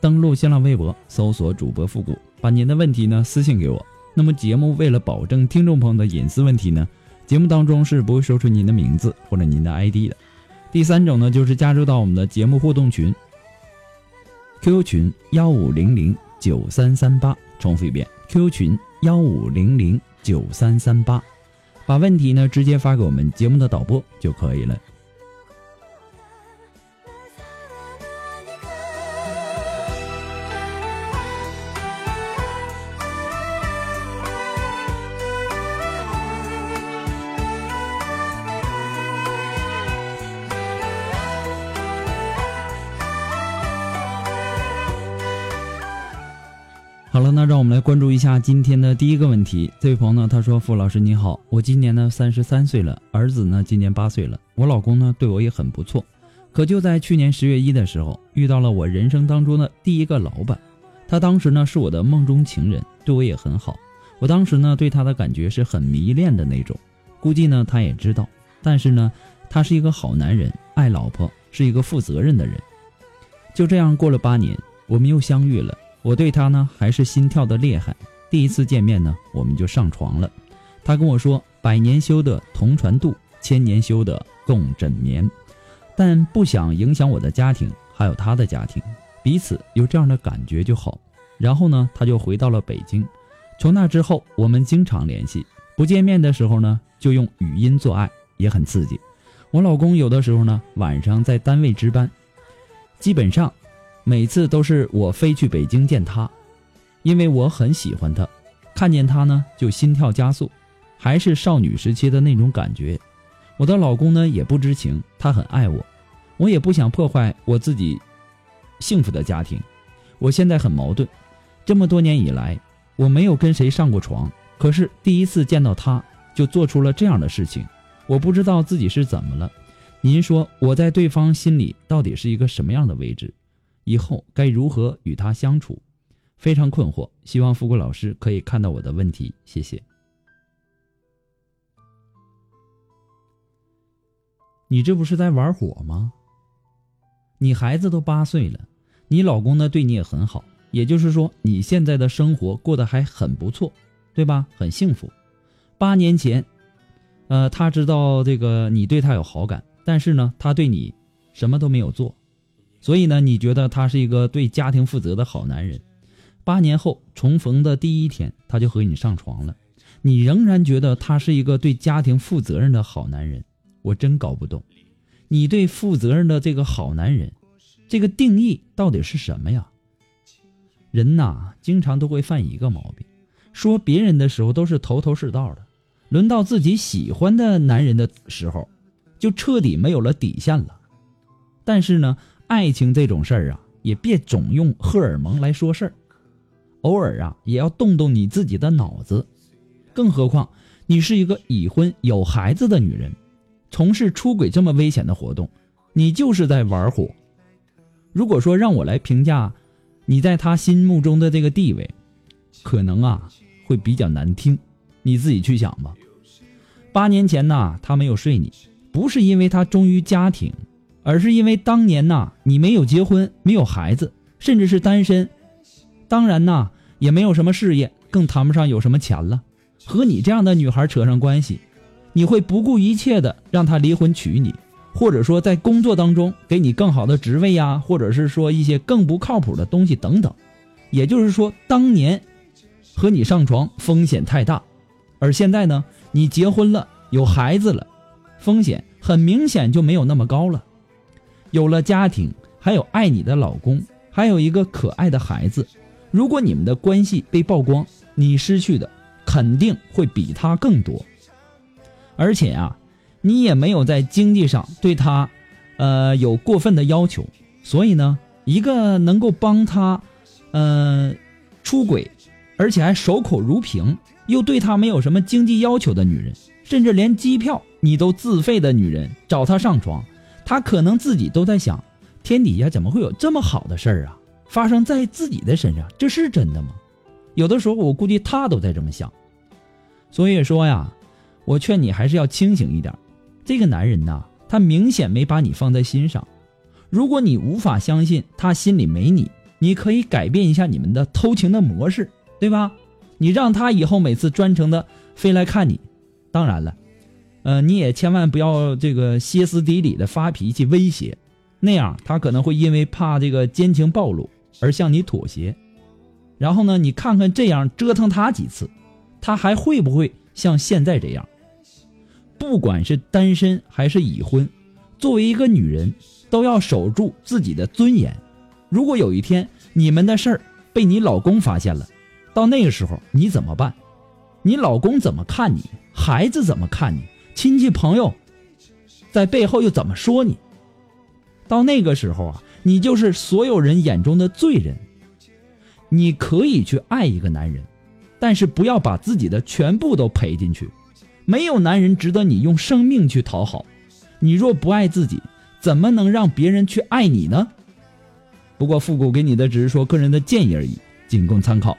登录新浪微博，搜索主播复古，把您的问题呢私信给我。那么节目为了保证听众朋友的隐私问题呢，节目当中是不会说出您的名字或者您的 ID 的。第三种呢，就是加入到我们的节目互动群，QQ 群幺五零零九三三八，重复一遍，QQ 群幺五零零九三三八，把问题呢直接发给我们节目的导播就可以了。一下今天的第一个问题。这位朋友呢，他说：“傅老师你好，我今年呢三十三岁了，儿子呢今年八岁了，我老公呢对我也很不错。可就在去年十月一的时候，遇到了我人生当中的第一个老板，他当时呢是我的梦中情人，对我也很好。我当时呢对他的感觉是很迷恋的那种，估计呢他也知道。但是呢，他是一个好男人，爱老婆，是一个负责任的人。就这样过了八年，我们又相遇了。”我对他呢还是心跳的厉害，第一次见面呢我们就上床了。他跟我说：“百年修得同船渡，千年修得共枕眠。”但不想影响我的家庭，还有他的家庭，彼此有这样的感觉就好。然后呢，他就回到了北京。从那之后，我们经常联系，不见面的时候呢，就用语音做爱，也很刺激。我老公有的时候呢，晚上在单位值班，基本上。每次都是我飞去北京见他，因为我很喜欢他，看见他呢就心跳加速，还是少女时期的那种感觉。我的老公呢也不知情，他很爱我，我也不想破坏我自己幸福的家庭。我现在很矛盾，这么多年以来我没有跟谁上过床，可是第一次见到他就做出了这样的事情，我不知道自己是怎么了。您说我在对方心里到底是一个什么样的位置？以后该如何与他相处？非常困惑，希望富贵老师可以看到我的问题，谢谢。你这不是在玩火吗？你孩子都八岁了，你老公呢对你也很好，也就是说你现在的生活过得还很不错，对吧？很幸福。八年前，呃，他知道这个你对他有好感，但是呢，他对你什么都没有做。所以呢，你觉得他是一个对家庭负责的好男人。八年后重逢的第一天，他就和你上床了，你仍然觉得他是一个对家庭负责任的好男人。我真搞不懂，你对负责任的这个好男人，这个定义到底是什么呀？人呐，经常都会犯一个毛病，说别人的时候都是头头是道的，轮到自己喜欢的男人的时候，就彻底没有了底线了。但是呢？爱情这种事儿啊，也别总用荷尔蒙来说事儿，偶尔啊，也要动动你自己的脑子。更何况你是一个已婚有孩子的女人，从事出轨这么危险的活动，你就是在玩火。如果说让我来评价你在他心目中的这个地位，可能啊会比较难听，你自己去想吧。八年前呐，他没有睡你，不是因为他忠于家庭。而是因为当年呐，你没有结婚，没有孩子，甚至是单身，当然呐，也没有什么事业，更谈不上有什么钱了。和你这样的女孩扯上关系，你会不顾一切的让他离婚娶你，或者说在工作当中给你更好的职位呀，或者是说一些更不靠谱的东西等等。也就是说，当年和你上床风险太大，而现在呢，你结婚了，有孩子了，风险很明显就没有那么高了。有了家庭，还有爱你的老公，还有一个可爱的孩子。如果你们的关系被曝光，你失去的肯定会比他更多。而且啊，你也没有在经济上对他，呃，有过分的要求。所以呢，一个能够帮他。嗯，出轨，而且还守口如瓶，又对他没有什么经济要求的女人，甚至连机票你都自费的女人找他上床，他可能自己都在想：天底下怎么会有这么好的事儿啊？发生在自己的身上，这是真的吗？有的时候我估计他都在这么想。所以说呀，我劝你还是要清醒一点。这个男人呐，他明显没把你放在心上。如果你无法相信他心里没你。你可以改变一下你们的偷情的模式，对吧？你让他以后每次专程的飞来看你，当然了，呃，你也千万不要这个歇斯底里的发脾气威胁，那样他可能会因为怕这个奸情暴露而向你妥协。然后呢，你看看这样折腾他几次，他还会不会像现在这样？不管是单身还是已婚，作为一个女人，都要守住自己的尊严。如果有一天你们的事儿被你老公发现了，到那个时候你怎么办？你老公怎么看你？孩子怎么看你？亲戚朋友在背后又怎么说你？到那个时候啊，你就是所有人眼中的罪人。你可以去爱一个男人，但是不要把自己的全部都赔进去。没有男人值得你用生命去讨好。你若不爱自己，怎么能让别人去爱你呢？不过，复古给你的只是说个人的建议而已，仅供参考。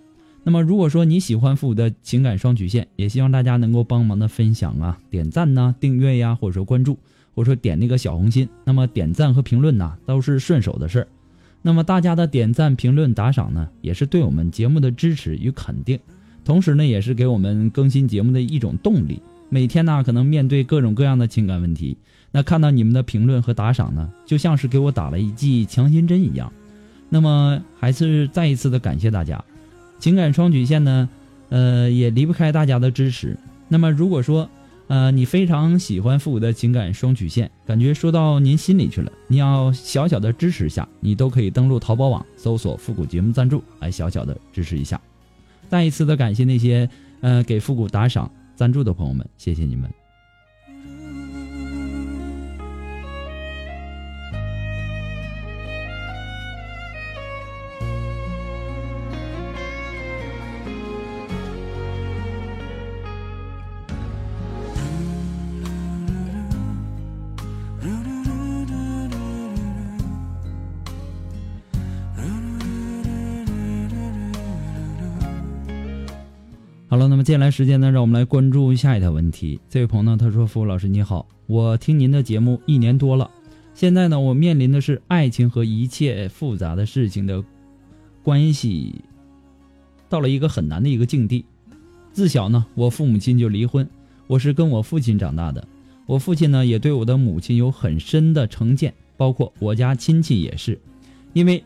那么，如果说你喜欢复古的情感双曲线，也希望大家能够帮忙的分享啊、点赞呐、订阅呀，或者说关注，或者说点那个小红心。那么点赞和评论呐，都是顺手的事儿。那么大家的点赞、评论、打赏呢，也是对我们节目的支持与肯定，同时呢，也是给我们更新节目的一种动力。每天呢，可能面对各种各样的情感问题，那看到你们的评论和打赏呢，就像是给我打了一剂强心针一样。那么，还是再一次的感谢大家。情感双曲线呢，呃，也离不开大家的支持。那么，如果说，呃，你非常喜欢复古的情感双曲线，感觉说到您心里去了，你要小小的支持一下，你都可以登录淘宝网搜索“复古节目赞助”来小小的支持一下。再一次的感谢那些呃给复古打赏赞助的朋友们，谢谢你们。好了，那么接下来时间呢，让我们来关注下一条问题。这位朋友呢，他说：“付老师你好，我听您的节目一年多了，现在呢，我面临的是爱情和一切复杂的事情的关系，到了一个很难的一个境地。自小呢，我父母亲就离婚，我是跟我父亲长大的，我父亲呢，也对我的母亲有很深的成见，包括我家亲戚也是，因为，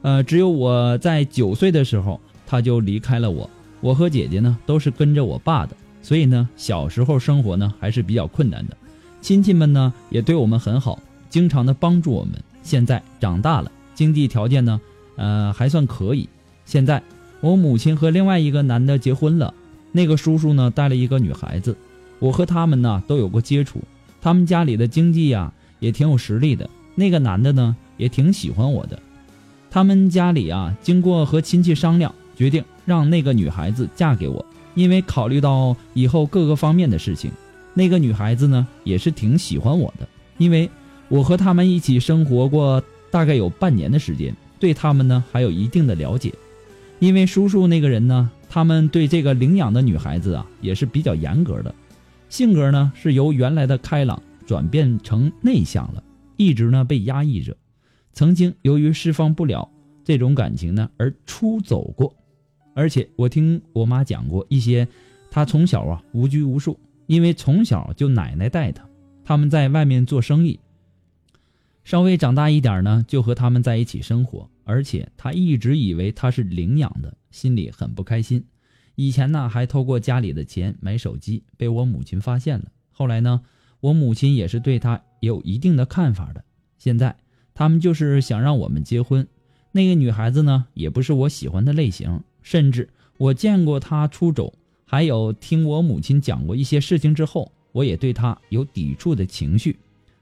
呃，只有我在九岁的时候。”他就离开了我。我和姐姐呢都是跟着我爸的，所以呢小时候生活呢还是比较困难的。亲戚们呢也对我们很好，经常的帮助我们。现在长大了，经济条件呢，呃还算可以。现在我母亲和另外一个男的结婚了，那个叔叔呢带了一个女孩子，我和他们呢都有过接触。他们家里的经济呀也挺有实力的，那个男的呢也挺喜欢我的。他们家里啊经过和亲戚商量，决定让那个女孩子嫁给我，因为考虑到以后各个方面的事情。那个女孩子呢，也是挺喜欢我的，因为我和他们一起生活过大概有半年的时间，对他们呢还有一定的了解。因为叔叔那个人呢，他们对这个领养的女孩子啊也是比较严格的，性格呢是由原来的开朗转变成内向了，一直呢被压抑着，曾经由于释放不了这种感情呢而出走过，而且我听我妈讲过一些，她从小啊无拘无束。因为从小就奶奶带他，他们在外面做生意。稍微长大一点呢，就和他们在一起生活。而且他一直以为他是领养的，心里很不开心。以前呢，还偷过家里的钱买手机，被我母亲发现了。后来呢，我母亲也是对他有一定的看法的。现在他们就是想让我们结婚。那个女孩子呢，也不是我喜欢的类型，甚至我见过他出走。还有听我母亲讲过一些事情之后，我也对他有抵触的情绪，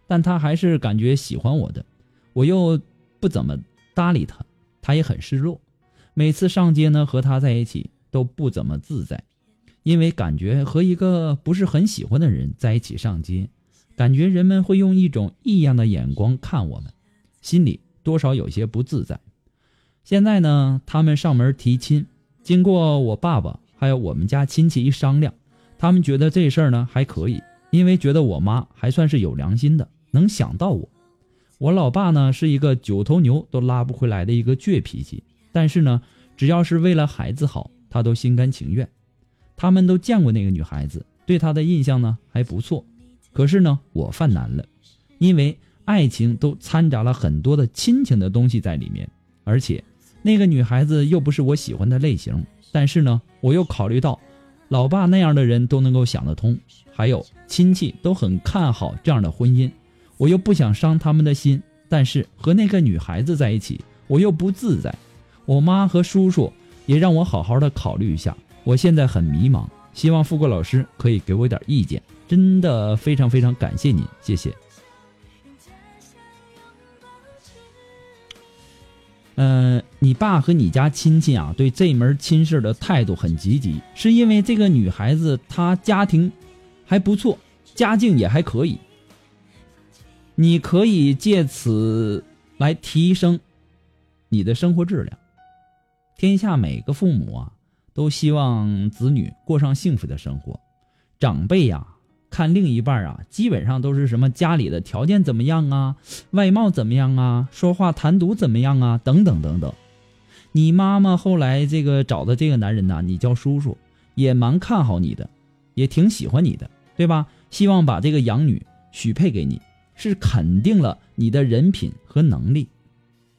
但他还是感觉喜欢我的，我又不怎么搭理他，他也很失落。每次上街呢，和他在一起都不怎么自在，因为感觉和一个不是很喜欢的人在一起上街，感觉人们会用一种异样的眼光看我们，心里多少有些不自在。现在呢，他们上门提亲，经过我爸爸。还有我们家亲戚一商量，他们觉得这事儿呢还可以，因为觉得我妈还算是有良心的，能想到我。我老爸呢是一个九头牛都拉不回来的一个倔脾气，但是呢，只要是为了孩子好，他都心甘情愿。他们都见过那个女孩子，对她的印象呢还不错。可是呢，我犯难了，因为爱情都掺杂了很多的亲情的东西在里面，而且那个女孩子又不是我喜欢的类型。但是呢，我又考虑到，老爸那样的人都能够想得通，还有亲戚都很看好这样的婚姻，我又不想伤他们的心。但是和那个女孩子在一起，我又不自在。我妈和叔叔也让我好好的考虑一下。我现在很迷茫，希望富贵老师可以给我点意见。真的非常非常感谢您，谢谢。嗯，你爸和你家亲戚啊，对这门亲事的态度很积极，是因为这个女孩子她家庭还不错，家境也还可以。你可以借此来提升你的生活质量。天下每个父母啊，都希望子女过上幸福的生活，长辈呀。看另一半啊，基本上都是什么家里的条件怎么样啊，外貌怎么样啊，说话谈吐怎么样啊，等等等等。你妈妈后来这个找的这个男人呢，你叫叔叔，也蛮看好你的，也挺喜欢你的，对吧？希望把这个养女许配给你，是肯定了你的人品和能力。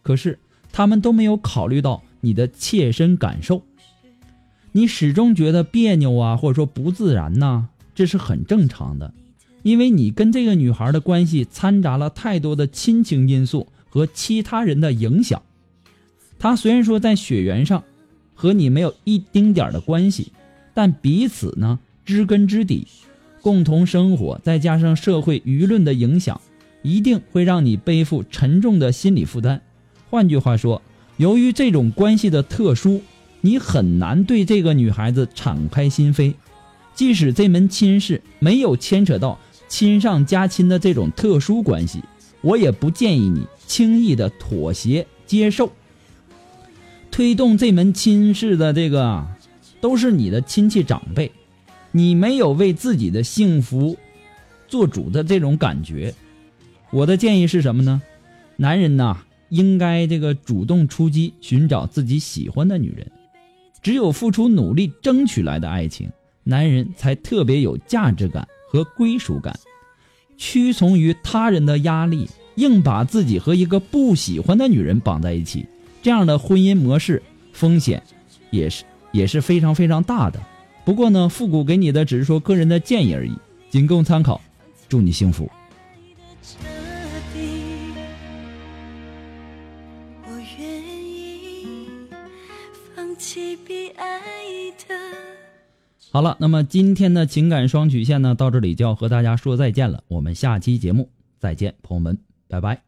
可是他们都没有考虑到你的切身感受，你始终觉得别扭啊，或者说不自然呐。这是很正常的，因为你跟这个女孩的关系掺杂了太多的亲情因素和其他人的影响。她虽然说在血缘上和你没有一丁点的关系，但彼此呢知根知底，共同生活，再加上社会舆论的影响，一定会让你背负沉重的心理负担。换句话说，由于这种关系的特殊，你很难对这个女孩子敞开心扉。即使这门亲事没有牵扯到亲上加亲的这种特殊关系，我也不建议你轻易的妥协接受。推动这门亲事的这个都是你的亲戚长辈，你没有为自己的幸福做主的这种感觉。我的建议是什么呢？男人呐，应该这个主动出击，寻找自己喜欢的女人。只有付出努力争取来的爱情。男人才特别有价值感和归属感，屈从于他人的压力，硬把自己和一个不喜欢的女人绑在一起，这样的婚姻模式风险也。是也是非常非常大的。不过呢，复古给你的只是说个人的建议而已，仅供参考。祝你幸福。好了，那么今天的情感双曲线呢，到这里就要和大家说再见了。我们下期节目再见，朋友们，拜拜。